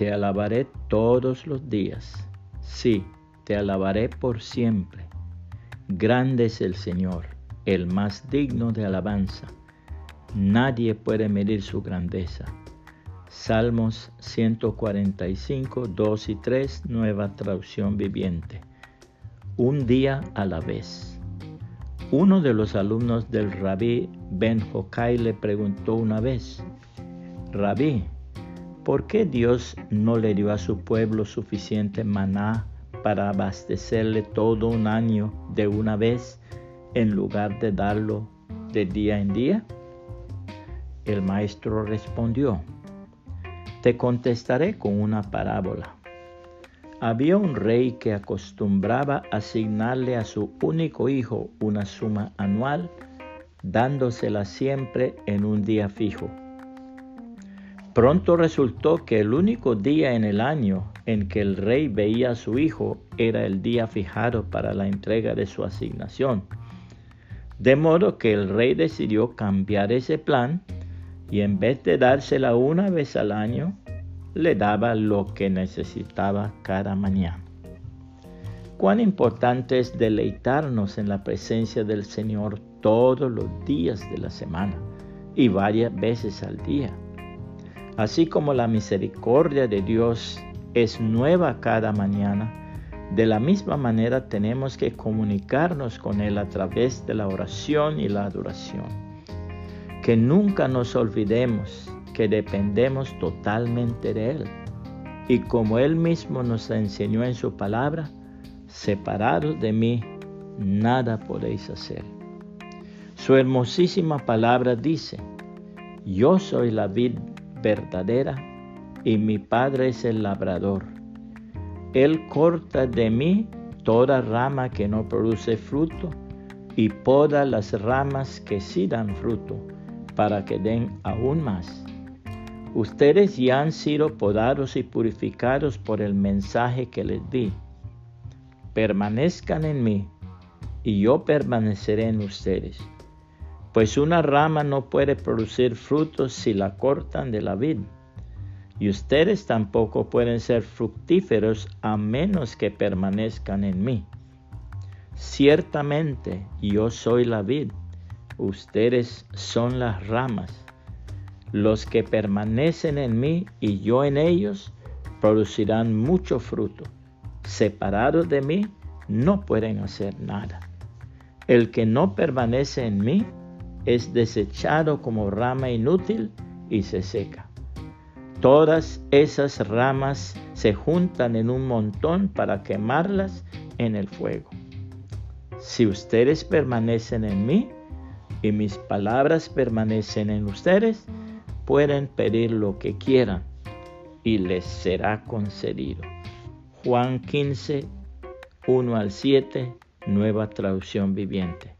Te alabaré todos los días. Sí, te alabaré por siempre. Grande es el Señor, el más digno de alabanza. Nadie puede medir su grandeza. Salmos 145, 2 y 3, nueva traducción viviente. Un día a la vez. Uno de los alumnos del rabí Ben Hokai le preguntó una vez, Rabí, ¿por qué Dios no le dio a su pueblo suficiente maná para abastecerle todo un año de una vez en lugar de darlo de día en día? El maestro respondió, te contestaré con una parábola. Había un rey que acostumbraba asignarle a su único hijo una suma anual, dándosela siempre en un día fijo. Pronto resultó que el único día en el año en que el rey veía a su hijo era el día fijado para la entrega de su asignación. De modo que el rey decidió cambiar ese plan y en vez de dársela una vez al año, le daba lo que necesitaba cada mañana. Cuán importante es deleitarnos en la presencia del Señor todos los días de la semana y varias veces al día. Así como la misericordia de Dios es nueva cada mañana, de la misma manera tenemos que comunicarnos con Él a través de la oración y la adoración. Que nunca nos olvidemos que dependemos totalmente de Él. Y como Él mismo nos enseñó en su palabra, separados de mí, nada podéis hacer. Su hermosísima palabra dice, yo soy la vid verdadera y mi Padre es el labrador. Él corta de mí toda rama que no produce fruto y poda las ramas que sí dan fruto para que den aún más. Ustedes ya han sido podados y purificados por el mensaje que les di. Permanezcan en mí y yo permaneceré en ustedes. Pues una rama no puede producir frutos si la cortan de la vid y ustedes tampoco pueden ser fructíferos a menos que permanezcan en mí. Ciertamente yo soy la vid, ustedes son las ramas. Los que permanecen en mí y yo en ellos producirán mucho fruto. Separados de mí no pueden hacer nada. El que no permanece en mí es desechado como rama inútil y se seca. Todas esas ramas se juntan en un montón para quemarlas en el fuego. Si ustedes permanecen en mí y mis palabras permanecen en ustedes, pueden pedir lo que quieran y les será concedido. Juan 15, 1 al 7, nueva traducción viviente.